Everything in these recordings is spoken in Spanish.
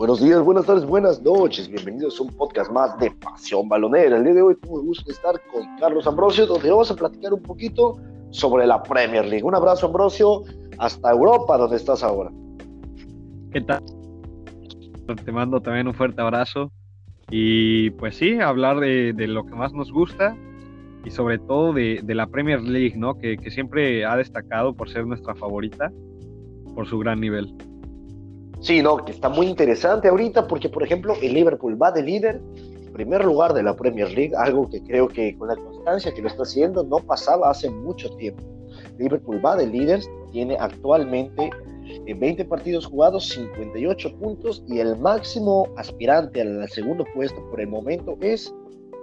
Buenos días, buenas tardes, buenas noches. Bienvenidos a un podcast más de Pasión Balonera. El día de hoy tengo el gusto de estar con Carlos Ambrosio, donde vamos a platicar un poquito sobre la Premier League. Un abrazo, Ambrosio, hasta Europa, donde estás ahora. ¿Qué tal? Te mando también un fuerte abrazo. Y pues sí, hablar de, lo que más nos gusta y sobre todo de, la Premier League, ¿no? Que siempre ha destacado por ser nuestra favorita, por su gran nivel. Sí, no, que está muy interesante ahorita porque, por ejemplo, el Liverpool va de líder, primer lugar de la Premier League, algo que creo que con la constancia que lo está haciendo no pasaba hace mucho tiempo. Liverpool va de líder, tiene actualmente 20 eh, partidos jugados, 58 puntos y el máximo aspirante al segundo puesto por el momento es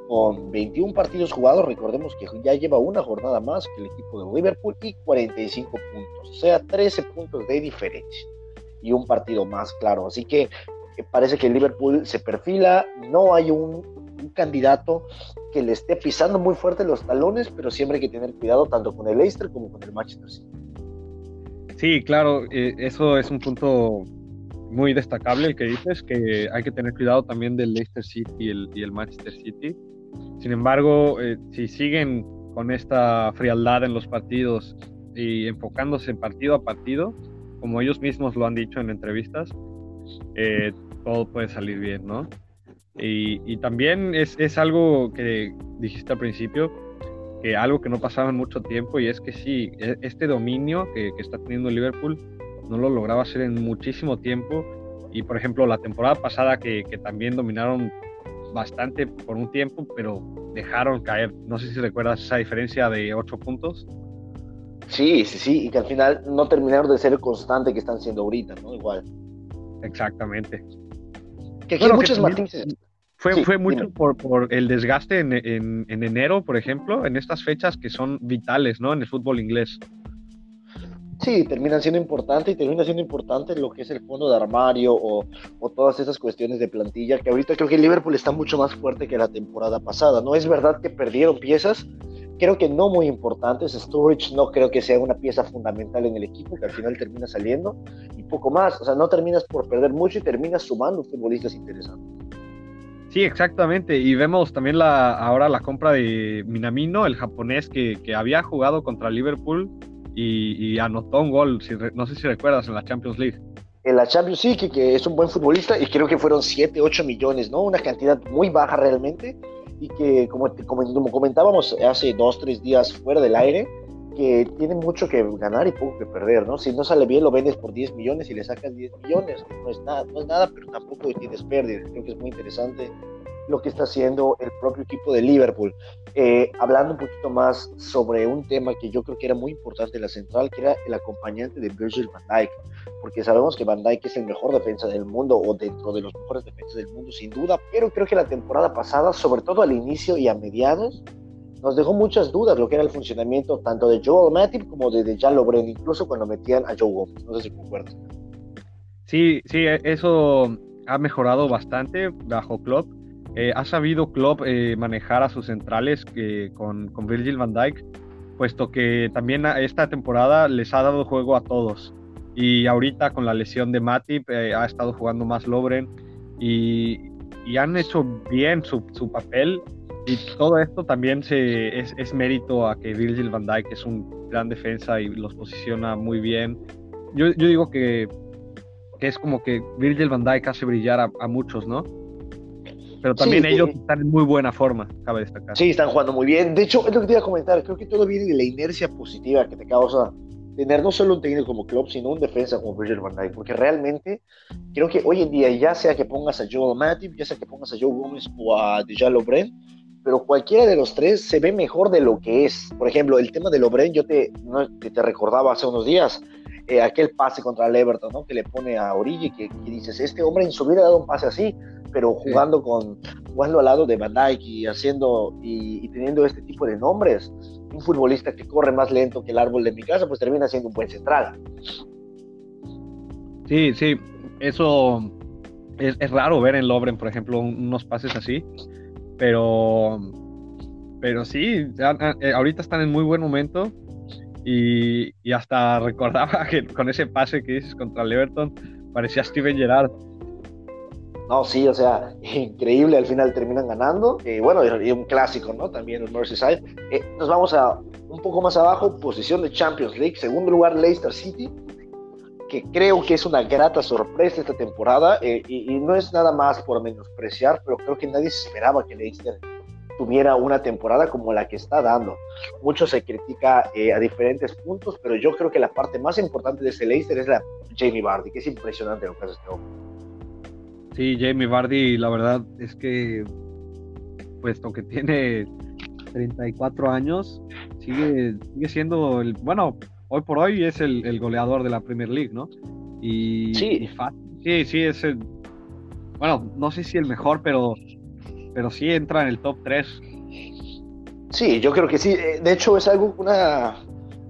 con 21 partidos jugados, recordemos que ya lleva una jornada más que el equipo de Liverpool y 45 puntos, o sea, 13 puntos de diferencia y un partido más, claro. Así que eh, parece que el Liverpool se perfila, no hay un, candidato que le esté pisando muy fuerte los talones, pero siempre hay que tener cuidado tanto con el Leicester como con el Manchester City. Sí, claro, eh, eso es un punto muy destacable el que dices, que hay que tener cuidado también del Leicester City y el, y el Manchester City. Sin embargo, eh, si siguen con esta frialdad en los partidos y enfocándose en partido a partido, como ellos mismos lo han dicho en entrevistas, eh, todo puede salir bien, ¿no? Y, también es, algo que dijiste al principio, que algo que no pasaba en mucho tiempo, y es que sí, e, este dominio que, está teniendo Liverpool no lo lograba hacer en muchísimo tiempo. Y por ejemplo, la temporada pasada que, también dominaron bastante por un tiempo, pero dejaron caer, no sé si recuerdas esa diferencia de 8 puntos. Sí, sí, sí, y que al final no terminaron de ser el constante que están siendo ahorita, ¿no? Igual. Exactamente. Que aquí muchos matices. Fue, fue mucho por, por, el desgaste en, en, en, enero, por ejemplo, en estas fechas que son vitales, ¿no? En el fútbol inglés. Sí, terminan siendo importantes y termina siendo importante lo que es el fondo de armario o, o, todas esas cuestiones de plantilla, que ahorita creo que el Liverpool está mucho más fuerte que la temporada pasada. No es verdad que perdieron piezas, creo que no muy importantes. Sturridge no creo que sea una pieza fundamental en el equipo, que al final termina saliendo y poco más. O sea, no terminas por perder mucho y terminas sumando futbolistas interesantes. Sí, exactamente. Y vemos también la, ahora la compra de Minamino, el japonés que, que había jugado contra Liverpool y, anotó un gol, si, no sé si recuerdas, en la Champions League. En la Champions League, que, es un buen futbolista y creo que fueron 7, 8 millones, ¿no? Una cantidad muy baja realmente y que, como, como, comentábamos hace dos, tres días fuera del aire, que tiene mucho que ganar y poco que perder, ¿no? Si no sale bien, lo vendes por 10 millones y le sacas 10 millones. No es nada, no es nada pero tampoco tienes pérdida. Creo que es muy interesante lo que está haciendo el propio equipo de Liverpool. Eh, hablando un poquito más sobre un tema que yo creo que era muy importante en la central, que era el acompañante de Virgil van Dijk, porque sabemos que van Dijk es el mejor defensa del mundo o dentro de los mejores defensas del mundo sin duda, pero creo que la temporada pasada, sobre todo al inicio y a mediados, nos dejó muchas dudas lo que era el funcionamiento tanto de Joel Matip como de, Jan Lobren, incluso cuando metían a Joe Gómez. No sé si concuerdas. Sí, sí, eso ha mejorado bastante bajo Klopp eh, ha sabido Klopp eh, manejar a sus centrales eh, con, Virgil van Dijk, puesto que también esta temporada les ha dado juego a todos. Y ahorita con la lesión de Matip ha estado jugando más Lobren y, han hecho bien su, papel. Y todo esto también es, mérito a que Virgil van Dijk es un gran defensa y los posiciona muy bien. Yo, digo que, es como que Virgil van Dijk hace brillar a, a muchos, ¿no? Pero también ellos están en muy buena forma, cabe destacar. Sí, están jugando muy bien. De hecho, es lo que te iba a comentar. Creo que todo viene de la inercia positiva que te causa tener no solo un técnico como Klopp, sino un defensa como Virgil van Dijk. Porque realmente creo que hoy en día, ya sea que pongas a Joel Matip, ya sea que pongas a Joe Gómez o a Dejan Lobren, pero cualquiera de los tres se ve mejor de lo que es. Por ejemplo, el tema de Lobren, yo te, te, recordaba hace unos días. Eh, aquel pase contra el Everton, ¿no? Que le pone a Origi, que, que dices, este hombre en su vida ha dado un pase así, pero jugando con jugando al lado de Van Dijk y haciendo y, teniendo este tipo de nombres, un futbolista que corre más lento que el árbol de mi casa, pues termina siendo un buen central. Sí, sí, eso es, es raro ver en Lobren, por ejemplo, unos pases así, pero pero sí, eh, ahorita están en muy buen momento y, y, hasta recordaba que con ese pase que dices contra el Everton parecía Steven Gerrard No, sí, o sea, increíble, al final terminan ganando. Eh, bueno, y un clásico, ¿no? También el Merseyside. Eh, nos vamos a un poco más abajo, posición de Champions League, segundo lugar Leicester City, que creo que es una grata sorpresa esta temporada, eh, y, y, no es nada más por menospreciar, pero creo que nadie esperaba que Leicester tuviera una temporada como la que está dando. Mucho se critica eh, a diferentes puntos, pero yo creo que la parte más importante de ese Leicester es la Jamie Vardy, que es impresionante lo que hace este hombre. Sí, Jamie Vardy, la verdad es que, puesto que tiene 34 años, sigue, sigue siendo el, bueno, hoy por hoy es el, el goleador de la Premier League, ¿no? Y, sí. Y sí, sí, es el, bueno, no sé si el mejor, pero pero sí entra en el top 3. Sí, yo creo que sí. Eh, de hecho, es algo, una,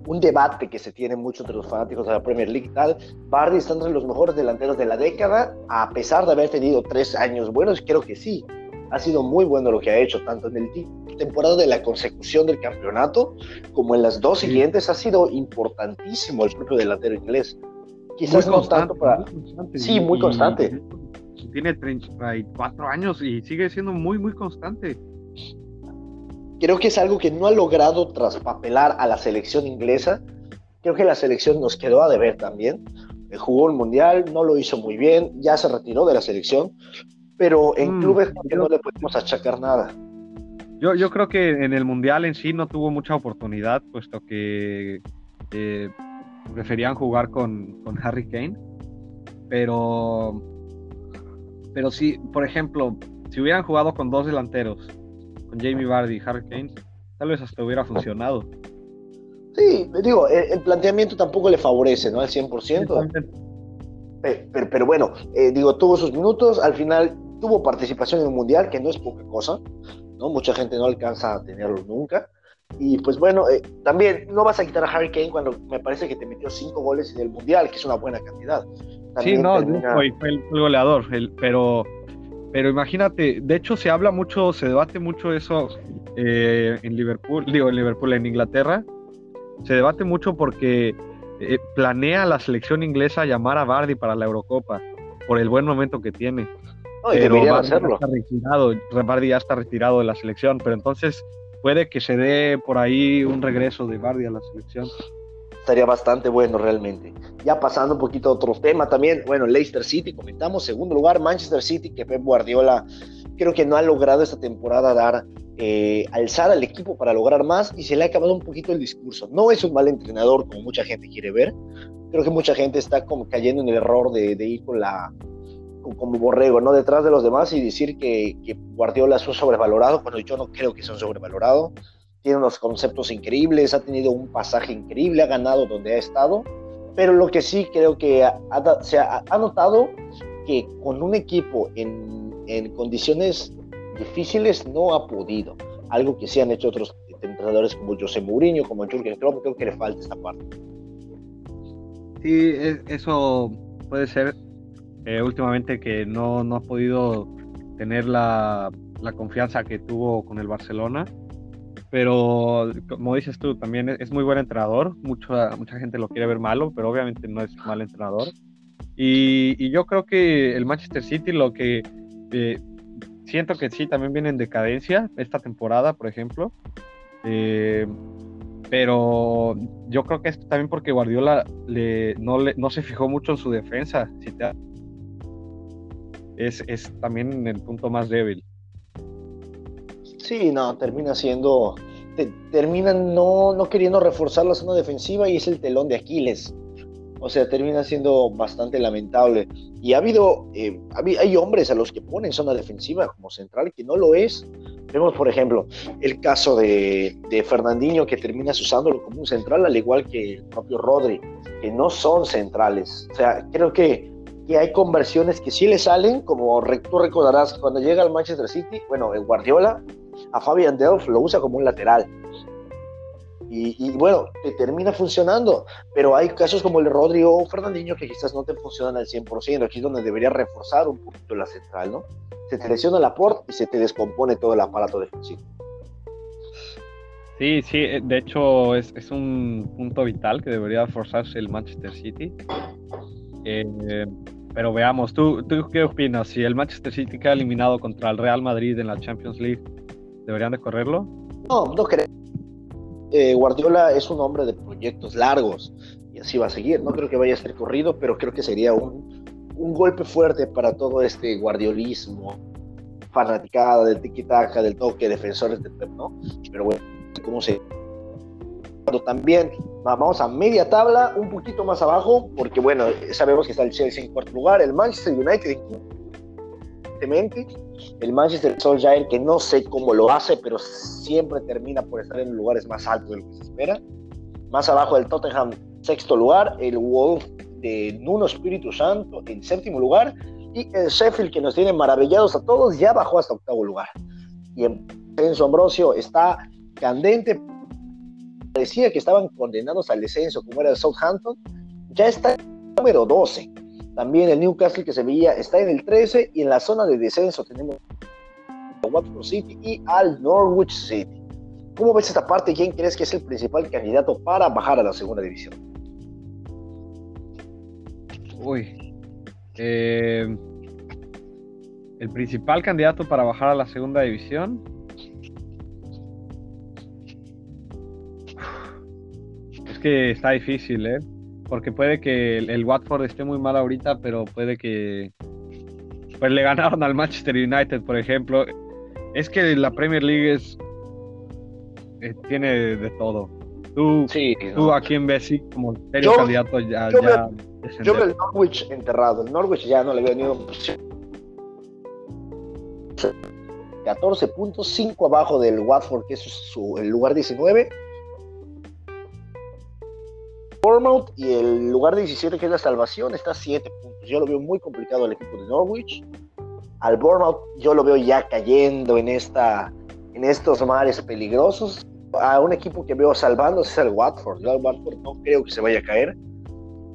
un debate que se tiene mucho entre los fanáticos de la Premier League y tal. Bardi está entre los mejores delanteros de la década, a pesar de haber tenido tres años buenos, creo que sí. Ha sido muy bueno lo que ha hecho, tanto en el temporada de la consecución del campeonato como en las dos siguientes. Ha sido importantísimo el propio delantero inglés. Quizás no tanto para. sí, muy constante tiene 34 años y sigue siendo muy, muy constante. Creo que es algo que no ha logrado traspapelar a la selección inglesa. Creo que la selección nos quedó a deber también. Eh, jugó el mundial, no lo hizo muy bien, ya se retiró de la selección, pero en mm, clubes no le podemos achacar nada. Yo, yo creo que en el mundial en sí no tuvo mucha oportunidad, puesto que eh, preferían jugar con, con Harry Kane. Pero pero si, por ejemplo, si hubieran jugado con dos delanteros, con Jamie Vardy y Harry Kane, tal vez hasta hubiera funcionado. Sí, digo, el, planteamiento tampoco le favorece, ¿no? Al 100%. Pero, pero, bueno, eh, digo, tuvo sus minutos, al final tuvo participación en el Mundial, que no es poca cosa, ¿no? Mucha gente no alcanza a tenerlo nunca. Y pues bueno, eh, también no vas a quitar a Harry Kane cuando me parece que te metió cinco goles en el Mundial, que es una buena cantidad sí, no, fue, el, goleador, pero, pero imagínate, de hecho se habla mucho, se debate mucho eso eh, en Liverpool, digo en Liverpool, en Inglaterra, se debate mucho porque eh, planea la selección inglesa llamar a Bardi para la Eurocopa por el buen momento que tiene. No, pero Bardi hacerlo. está retirado, Bardi ya está retirado de la selección, pero entonces puede que se dé por ahí un regreso de Bardi a la selección estaría bastante bueno realmente. Ya pasando un poquito a otro tema también, bueno, Leicester City, comentamos, segundo lugar, Manchester City, que Pep Guardiola creo que no ha logrado esta temporada dar, eh, alzar al equipo para lograr más y se le ha acabado un poquito el discurso. No es un mal entrenador como mucha gente quiere ver, creo que mucha gente está como cayendo en el error de, ir con la como borrego, ¿no? Detrás de los demás y decir que, que Guardiola es un sobrevalorado, cuando yo no creo que sea un sobrevalorado tiene unos conceptos increíbles, ha tenido un pasaje increíble, ha ganado donde ha estado, pero lo que sí creo que se ha, notado que con un equipo en, en, condiciones difíciles no ha podido, algo que sí han hecho otros entrenadores como José Mourinho, como Jürgen Klopp, creo que le falta esta parte. Sí, eso puede ser eh, últimamente que no, no ha podido tener la, la confianza que tuvo con el Barcelona pero como dices tú, también es muy buen entrenador, mucha, mucha gente lo quiere ver malo, pero obviamente no es mal entrenador. Y, yo creo que el Manchester City lo que eh, siento que sí, también viene en decadencia esta temporada, por ejemplo. Eh, pero yo creo que es también porque Guardiola le, no, le, no se fijó mucho en su defensa. Si te, es, es también el punto más débil. Sí, no, termina siendo, terminan no, no queriendo reforzar la zona defensiva y es el telón de Aquiles. O sea, termina siendo bastante lamentable. Y ha habido, eh, hay hombres a los que ponen zona defensiva como central que no lo es. Vemos, por ejemplo, el caso de, de Fernandinho que terminas usándolo como un central, al igual que el propio Rodri, que no son centrales. O sea, creo que, que hay conversiones que sí le salen, como tú recordarás cuando llega al Manchester City, bueno, el Guardiola a Fabian Delph lo usa como un lateral. Y, bueno, te termina funcionando, pero hay casos como el de Rodrigo o Fernandinho que quizás no te funcionan al 100%, aquí es donde debería reforzar un poquito la central, ¿no? Se te lesiona la port y se te descompone todo el aparato defensivo. Sí, sí, eh, de hecho es, es un punto vital que debería forzarse el Manchester City. Eh, pero veamos, ¿tú, ¿tú qué opinas? Si el Manchester City queda eliminado contra el Real Madrid en la Champions League, ¿deberían de correrlo? No, no creo. Eh, Guardiola es un hombre de proyectos largos y así va a seguir. No creo que vaya a ser corrido, pero creo que sería un, un golpe fuerte para todo este guardiolismo, fanaticada del tiki-taka, del toque, defensores de Pep, ¿no? Pero bueno, ¿cómo se también vamos a media tabla, un poquito más abajo, porque bueno, sabemos que está el Chelsea en cuarto lugar, el Manchester United el Manchester Solskjaer que no sé cómo lo hace, pero siempre termina por estar en lugares más altos de lo que se espera. Más abajo el Tottenham, sexto lugar, el Wolf de Nuno Espíritu Santo en séptimo lugar y el Sheffield que nos tiene maravillados a todos ya bajó hasta octavo lugar. Y en Enzo Ambrosio está candente parecía que estaban condenados al descenso, como era el Southampton, ya está número 12. También el Newcastle que se veía está en el 13 y en la zona de descenso tenemos a Watford City y al Norwich City. ¿Cómo ves esta parte? ¿Quién crees que es el principal candidato para bajar a la segunda división? Uy. Eh, el principal candidato para bajar a la segunda división. que está difícil, ¿eh? Porque puede que el, Watford esté muy mal ahorita, pero puede que. Pues le ganaron al Manchester United, por ejemplo. Es que la Premier League es. Eh, tiene de todo. Tú, sí, tú a quién ves como serio candidato ya. Yo, ya yo veo el Norwich enterrado. El Norwich ya no le veo ni opción. 14 puntos, 5 abajo del Watford, que es su, el lugar 19 Bournemouth y el lugar 17 que es la salvación está a 7 puntos. Yo lo veo muy complicado el equipo de Norwich. Al Bournemouth yo lo veo ya cayendo en, esta, en estos mares peligrosos. A un equipo que veo salvándose es el Watford. Yo al Watford no creo que se vaya a caer.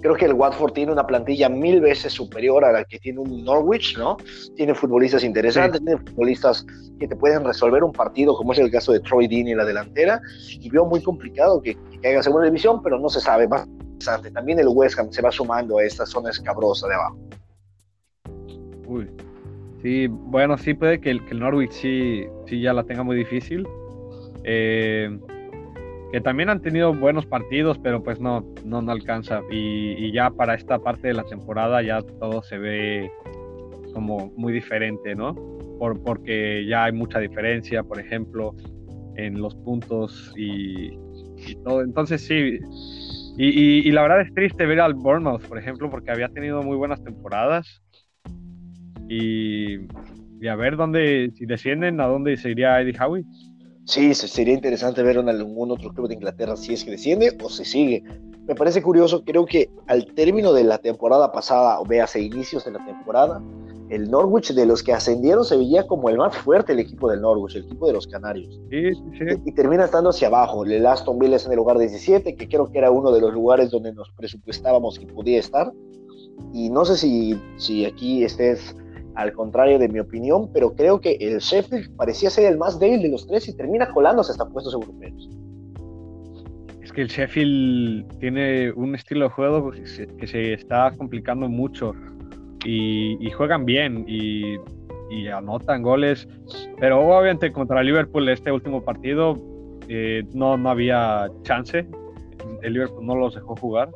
Creo que el Watford tiene una plantilla mil veces superior a la que tiene un Norwich, ¿no? Tiene futbolistas interesantes, tiene futbolistas que te pueden resolver un partido, como es el caso de Troy Dean en la delantera, y veo muy complicado que, que caiga a segunda división, pero no se sabe. Más interesante. También el West Ham se va sumando a esta zona escabrosa de abajo. Uy. Sí, bueno, sí puede que el, Norwich sí, sí ya la tenga muy difícil. Eh, que también han tenido buenos partidos, pero pues no, no, alcanza. Y, ya para esta parte de la temporada ya todo se ve como muy diferente, ¿no? Por, porque ya hay mucha diferencia, por ejemplo, en los puntos y, Entonces sí, y, la verdad es triste ver al Bournemouth, por ejemplo, porque había tenido muy buenas temporadas. Y, y a ver dónde, si descienden, a dónde se iría Eddie Howe. Sí, sería interesante ver en algún otro club de Inglaterra si es que desciende o se sigue. Me parece curioso, creo que al término de la temporada pasada, o veas, a inicios de la temporada, el Norwich de los que ascendieron se veía como el más fuerte el equipo del Norwich, el equipo de los Canarios. Sí, sí, sí. Y, termina estando hacia abajo. El Aston Villa es en el lugar 17, que creo que era uno de los lugares donde nos presupuestábamos que podía estar. Y no sé si, si aquí estés al contrario de mi opinión, pero creo que el Sheffield parecía ser el más débil de los tres y termina colándose hasta puestos europeos. Es que el Sheffield tiene un estilo de juego que se, está complicando mucho y, juegan bien y, anotan goles, pero obviamente contra Liverpool este último partido eh, no, no había chance, el Liverpool no los dejó jugar,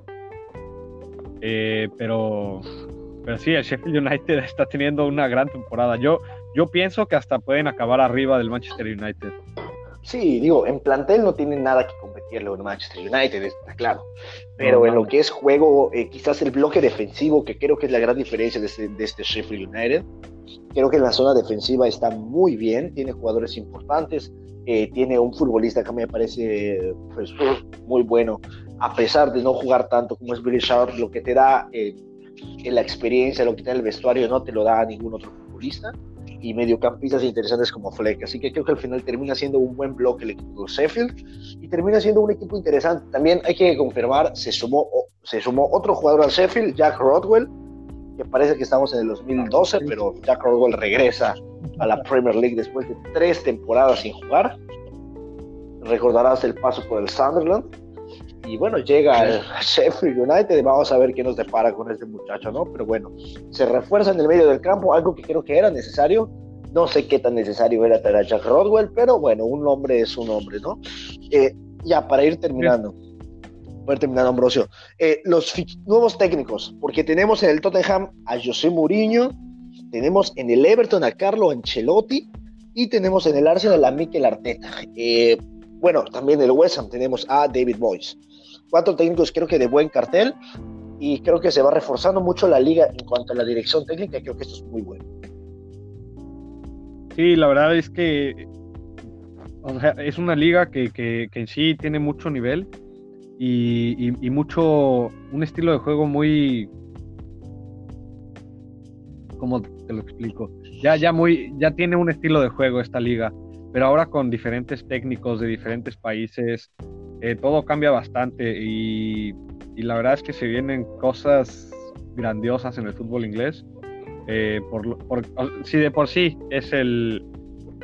eh, pero pero sí, el Sheffield United está teniendo una gran temporada. Yo, yo pienso que hasta pueden acabar arriba del Manchester United. Sí, digo, en plantel no tienen nada que competirle con Manchester United, está claro. Pero en lo que es juego, eh, quizás el bloque defensivo, que creo que es la gran diferencia de este, de este Sheffield United, creo que en la zona defensiva está muy bien, tiene jugadores importantes, eh, tiene un futbolista que me parece pues, muy bueno, a pesar de no jugar tanto como es Billy Sharp, lo que te da eh, la experiencia, lo que tiene el vestuario, no te lo da a ningún otro futbolista. Y mediocampistas interesantes como Fleck. Así que creo que al final termina siendo un buen bloque el equipo de Sheffield y termina siendo un equipo interesante. También hay que confirmar, se sumó, se sumó otro jugador al Sheffield, Jack Rodwell, que parece que estamos en el 2012, pero Jack Rodwell regresa a la Premier League después de tres temporadas sin jugar. Recordarás el paso por el Sunderland y bueno, llega al Sheffield United, vamos a ver qué nos depara con este muchacho, ¿no? Pero bueno, se refuerza en el medio del campo, algo que creo que era necesario. No sé qué tan necesario era traer a Jack Rodwell, pero bueno, un hombre es un hombre, ¿no? Eh, ya, para ir terminando. Para ir terminando, Ambrosio. Eh, los nuevos técnicos, porque tenemos en el Tottenham a José Mourinho, tenemos en el Everton a Carlo Ancelotti y tenemos en el Arsenal a Mikel Arteta. Eh, bueno, también en el West Ham tenemos a David Boyce. Cuatro técnicos creo que de buen cartel y creo que se va reforzando mucho la liga en cuanto a la dirección técnica. Creo que esto es muy bueno. Sí, la verdad es que es una liga que, que, en sí tiene mucho nivel y, y, mucho, un estilo de juego muy, ¿cómo te lo explico? Ya, ya muy, ya tiene un estilo de juego esta liga pero ahora con diferentes técnicos de diferentes países, eh, todo cambia bastante y, la verdad es que se vienen cosas grandiosas en el fútbol inglés. Eh, por, si de por sí es el,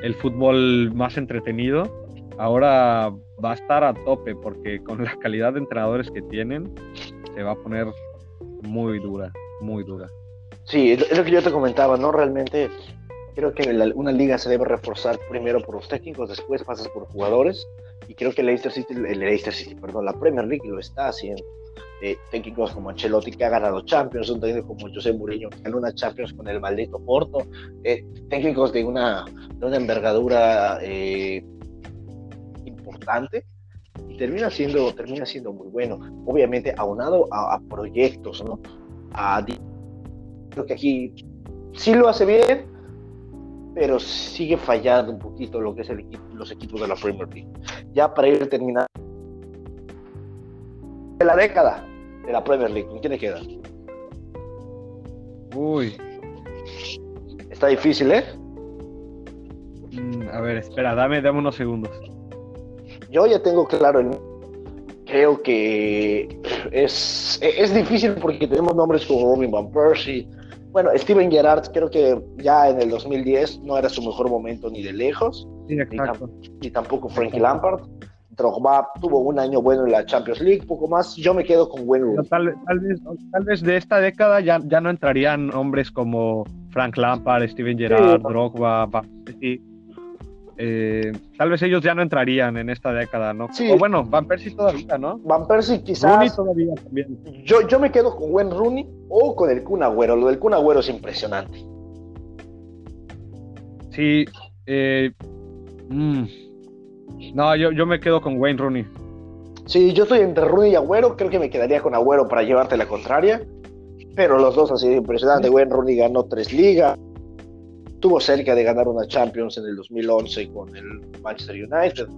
el fútbol más entretenido, ahora va a estar a tope porque con la calidad de entrenadores que tienen, se va a poner muy dura, muy dura. Sí, es lo que yo te comentaba, ¿no? Realmente Creo que una liga se debe reforzar primero por los técnicos, después pasas por jugadores. Y creo que Leicester City, el Leicester City, perdón, la Premier League lo está haciendo. Eh, técnicos como Ancelotti que ha ganado Champions, un técnico como José Mourinho que ganó una Champions con el maldito Porto, eh, técnicos de una, de una envergadura eh, importante y termina siendo, termina siendo muy bueno. Obviamente aunado a, a proyectos, ¿no? A, creo que aquí sí lo hace bien, pero sigue fallando un poquito lo que es el equipo, los equipos de la Premier League. Ya para ir terminando de la década de la Premier League, ¿con quién le queda? Uy. Está difícil, ¿eh? Mm, a ver, espera, dame, dame unos segundos. Yo ya tengo claro el creo que es, es difícil porque tenemos nombres como Robin Van Persie, bueno, Steven Gerrard creo que ya en el 2010 no era su mejor momento ni de lejos, ni, tampoco Frankie Lampard. Drogba tuvo un año bueno en la Champions League, poco más. Yo me quedo con Wayne Tal, vez, tal vez de esta década ya, ya no entrarían hombres como Frank Lampard, Steven Gerrard, Drogba, eh, tal vez ellos ya no entrarían en esta década, ¿no? Sí. O bueno, Van Persie todavía, ¿no? Van Persie quizás. Rooney todavía también. Yo, yo me quedo con Gwen Rooney o con el Kun Agüero. Lo del Kun Agüero es impresionante. Sí. Eh, mm, no, yo, yo me quedo con Wayne Rooney. Sí, yo estoy entre Rooney y Agüero. Creo que me quedaría con Agüero para llevarte la contraria. Pero los dos han sido impresionantes. Wayne Rooney ganó tres ligas estuvo cerca de ganar una Champions en el 2011 con el Manchester United.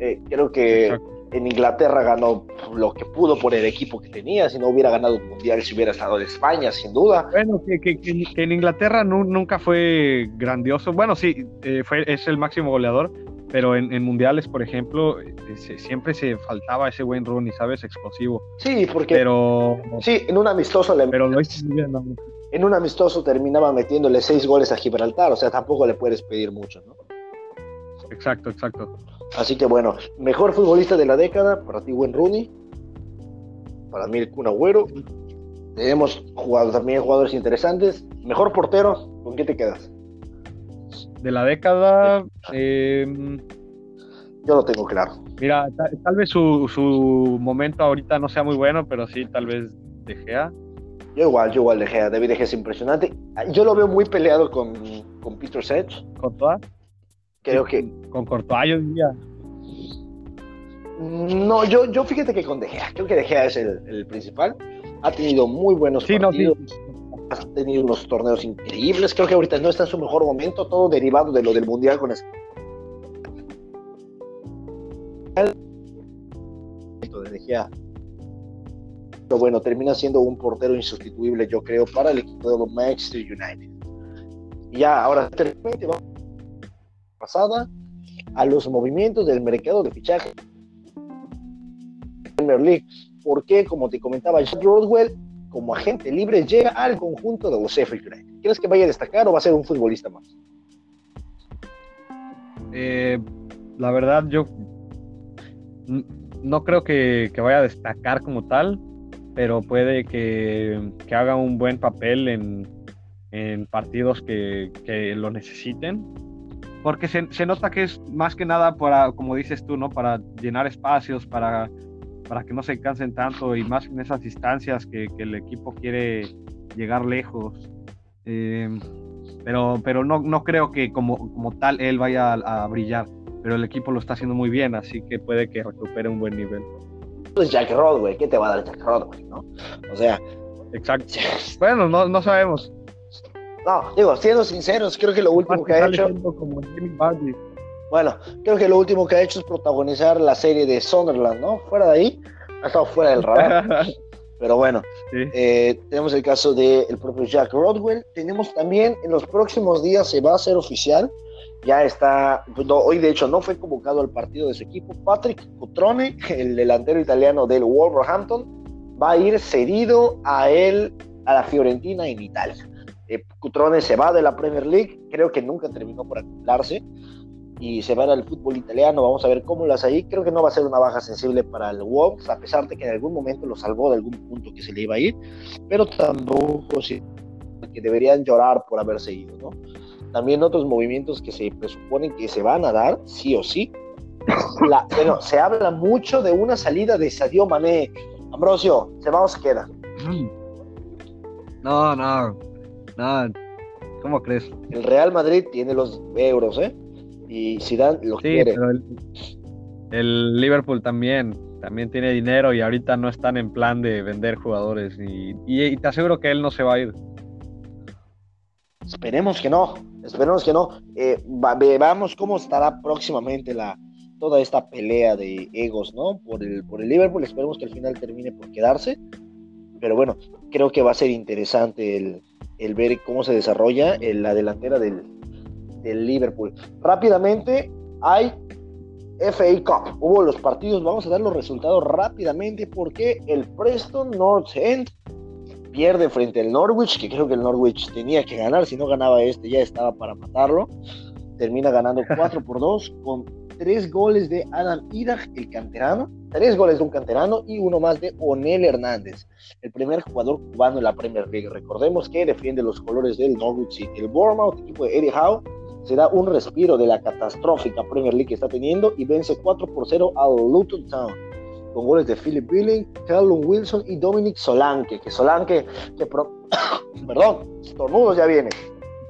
Eh, creo que en Inglaterra ganó lo que pudo por el equipo que tenía. Si no hubiera ganado un mundial, si hubiera estado en España, sin duda. Bueno, que, en Inglaterra nunca fue grandioso. Bueno, sí, eh, fue, es el máximo goleador, pero en, mundiales, por ejemplo, eh, siempre se faltaba ese buen Rooney, ¿sabes? Explosivo. Sí, porque. Pero. Sí, en un amistoso le. Pero lo hizo bien, en un amistoso terminaba metiéndole seis goles a Gibraltar, o sea, tampoco le puedes pedir mucho, ¿no? Exacto, exacto. Así que bueno, mejor futbolista de la década, para ti, buen Rooney. Para mí, el Kun Agüero. Tenemos jugado, también jugadores interesantes. Mejor portero, ¿con qué te quedas? De la década. Em, Yo lo tengo claro. Mira, tal, vez su, su momento ahorita no sea muy bueno, pero sí, tal vez De Gea. Yo igual, yo igual dejé David Gea es impresionante. Yo lo veo muy peleado con, con Peter Sedge. ¿Courtois? Creo que... Con Courtois yo diría. No, yo, yo fíjate que con De Gea, creo que De Gea es el, principal. Ha tenido muy buenos partidos. Ha tenido unos torneos increíbles. Creo que ahorita no está en su mejor momento, todo derivado de lo del Mundial con De Gea pero bueno, termina siendo un portero insustituible, yo creo, para el equipo de los Manchester United. Ya, ahora, vamos pasada a los movimientos del mercado de fichaje Premier League. Porque, como te comentaba, Jack Rodwell, como agente libre, llega al conjunto de los Sheffield United. ¿Crees que vaya a destacar o va a ser un futbolista más? Eh, la verdad, yo no creo que, vaya a destacar como tal, pero puede que, haga un buen papel en, partidos que, lo necesiten. Porque se, nota que es más que nada para, como dices tú, ¿no? Para llenar espacios, para, para que no se cansen tanto y más en esas distancias que, el equipo quiere llegar lejos. Eh, pero, pero no, no creo que como, como tal él vaya a, brillar, pero el equipo lo está haciendo muy bien, así que puede que recupere un buen nivel. Jack Rodway, ¿qué te va a dar Jack Rodway, no? O sea... Exacto. bueno, no, no sabemos. No, digo, siendo sinceros, creo que lo último que ha hecho... Bueno, creo que lo último que ha hecho es protagonizar la serie de Sunderland, ¿no? Fuera de ahí, ha estado fuera del radar. Pero bueno, eh, tenemos el caso del propio Jack Rodwell. Tenemos también en los próximos días se va a hacer oficial. Ya está, hoy de hecho no fue convocado al partido de su equipo. Patrick Cutrone, el delantero italiano del Wolverhampton, va a ir cedido a él, a la Fiorentina en Italia. Eh, Cutrone se va de la Premier League, creo que nunca terminó por acumularse y se van al fútbol italiano. Vamos a ver cómo las ahí. Creo que no va a ser una baja sensible para el Wolves, a pesar de que en algún momento lo salvó de algún punto que se le iba a ir, pero tampoco sí, que deberían llorar por haberse ido, ¿no? También otros movimientos que se presuponen que se van a dar, sí o sí. bueno, se habla mucho de una salida de Sadio Mané. Ambrosio, ¿se va o se queda? No, no, no. ¿Cómo crees? El Real Madrid tiene los euros, ¿eh? y Zidane lo quiere. el, Liverpool también, también tiene dinero y ahorita no están en plan de vender jugadores y, te aseguro que él no se va a ir. Esperemos que no, esperemos que no. Eh, veamos cómo estará próximamente la, toda esta pelea de egos, ¿no? Por el, por el Liverpool, esperemos que al final termine por quedarse. Pero bueno, creo que va a ser interesante el, el ver cómo se desarrolla la delantera del, del Liverpool. Rápidamente, hay FA Cup. Hubo los partidos, vamos a dar los resultados rápidamente porque el Preston North End pierde frente al Norwich, que creo que el Norwich tenía que ganar, si no ganaba este ya estaba para matarlo. Termina ganando 4 por 2 con 3 goles de Adam Idag, el canterano, 3 goles de un canterano y uno más de Onel Hernández, el primer jugador cubano en la Premier League. Recordemos que defiende los colores del Norwich City. El Bournemouth, equipo de Eddie Howe, se da un respiro de la catastrófica Premier League que está teniendo y vence 4 por 0 al Luton Town con goles de Philip Billing, Callum Wilson y Dominic Solanke, que Solanke, que perdón, estornudos ya viene,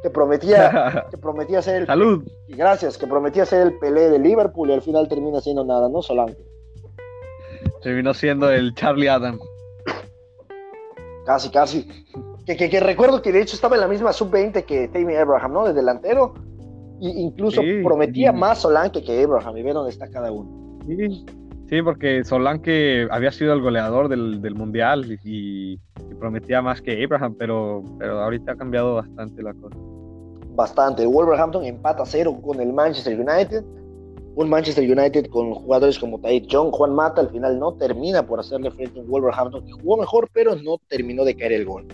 que prometía, que prometía ser el salud y gracias, que prometía ser el Pelé de Liverpool y al final termina siendo nada, ¿no? Solanke. Terminó siendo el Charlie Adam. Casi, casi. Que, que, recuerdo que de hecho estaba en la misma sub-20 que Tammy Abraham, ¿no? De delantero incluso prometía más Solanke que Abraham, y ve dónde está cada uno. Sí, porque Solanke había sido el goleador del, Mundial y, prometía más que Abraham, pero, pero ahorita ha cambiado bastante la cosa. Bastante. Wolverhampton empata cero con el Manchester United. Un Manchester United con jugadores como Taid John, Juan Mata, al final no termina por hacerle frente a un Wolverhampton que jugó mejor, pero no terminó de caer el gol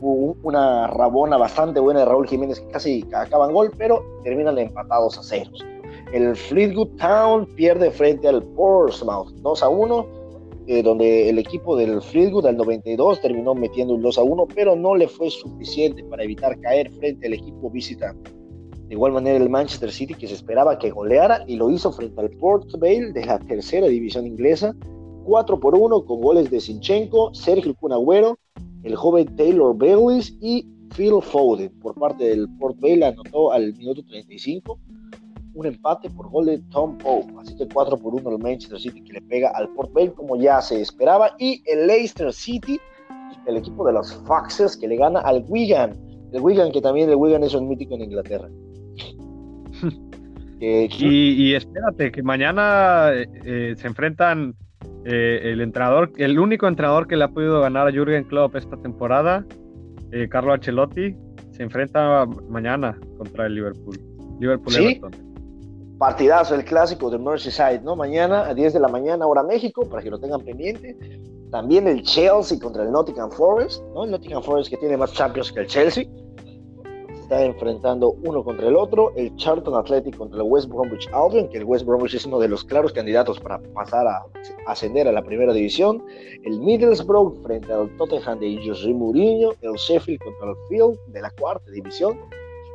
una rabona bastante buena de Raúl Jiménez que casi acaban gol, pero terminan empatados a ceros. El Fleetwood Town pierde frente al Portsmouth 2 a 1, eh, donde el equipo del Fleetwood al 92 terminó metiendo un 2 a 1, pero no le fue suficiente para evitar caer frente al equipo visitante. De igual manera el Manchester City que se esperaba que goleara y lo hizo frente al Port Vale de la tercera división inglesa, 4 por 1 con goles de Sinchenko, Sergio Cunagüero, el joven Taylor Baylis y Phil Foden por parte del Port Vale anotó al minuto 35 un empate por gol de Tom Pope. Así que 4 por 1 el Manchester City que le pega al Port Vale como ya se esperaba. Y el Leicester City, el equipo de los Foxes que le gana al Wigan. El Wigan que también el Wigan es un mítico en Inglaterra. y, espérate, que mañana eh, eh, se enfrentan eh, el entrenador, el único entrenador que le ha podido ganar a Jürgen Klopp esta temporada, Carlo Ancelotti, se enfrenta mañana contra el Liverpool. Liverpool ¿Sí? Partidazo, el clásico de Merseyside, ¿no? Mañana a 10 de la mañana, hora México, para que lo tengan pendiente. También el Chelsea contra el Nottingham Forest, ¿no? El Nottingham Forest que tiene más Champions que el Chelsea. está enfrentando uno contra el otro, el Charlton Athletic contra el West Bromwich Albion, que el West Bromwich es uno de los claros candidatos para pasar a ascender a la primera división, el Middlesbrough frente al Tottenham de José Mourinho, el Sheffield contra el Field de la cuarta división,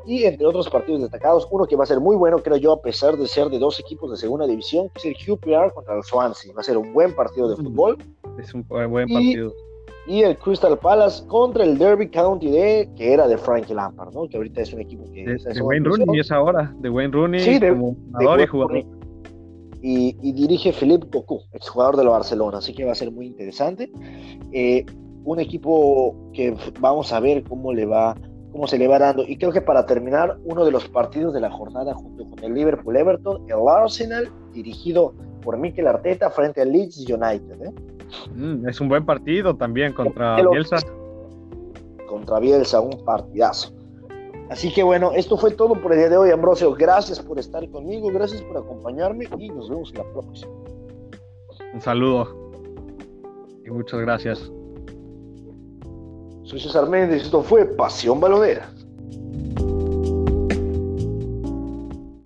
y entre otros partidos destacados, uno que va a ser muy bueno, creo yo, a pesar de ser de dos equipos de segunda división, que es el QPR contra el Swansea. Va a ser un buen partido de fútbol. Es un buen partido. Y, el Crystal Palace contra el Derby County de, que era de Frankie Lampard, ¿no? Que ahorita es un equipo que... De, Wayne Rooney es ahora, de Wayne Rooney sí, de, como y jugador. Y, dirige Philippe Cocu, exjugador de la Barcelona, así que va a ser muy interesante. Eh, un equipo que vamos a ver cómo le va cómo se le va dando. Y creo que para terminar, uno de los partidos de la jornada junto con el Liverpool Everton, el Arsenal, dirigido por Mikel Arteta frente al Leeds United. ¿eh? Mm, es un buen partido también contra Bielsa. Contra Bielsa, un partidazo. Así que bueno, esto fue todo por el día de hoy, Ambrosio. Gracias por estar conmigo, gracias por acompañarme y nos vemos en la próxima. Un saludo y muchas gracias. Soy César esto fue Pasión Balonera.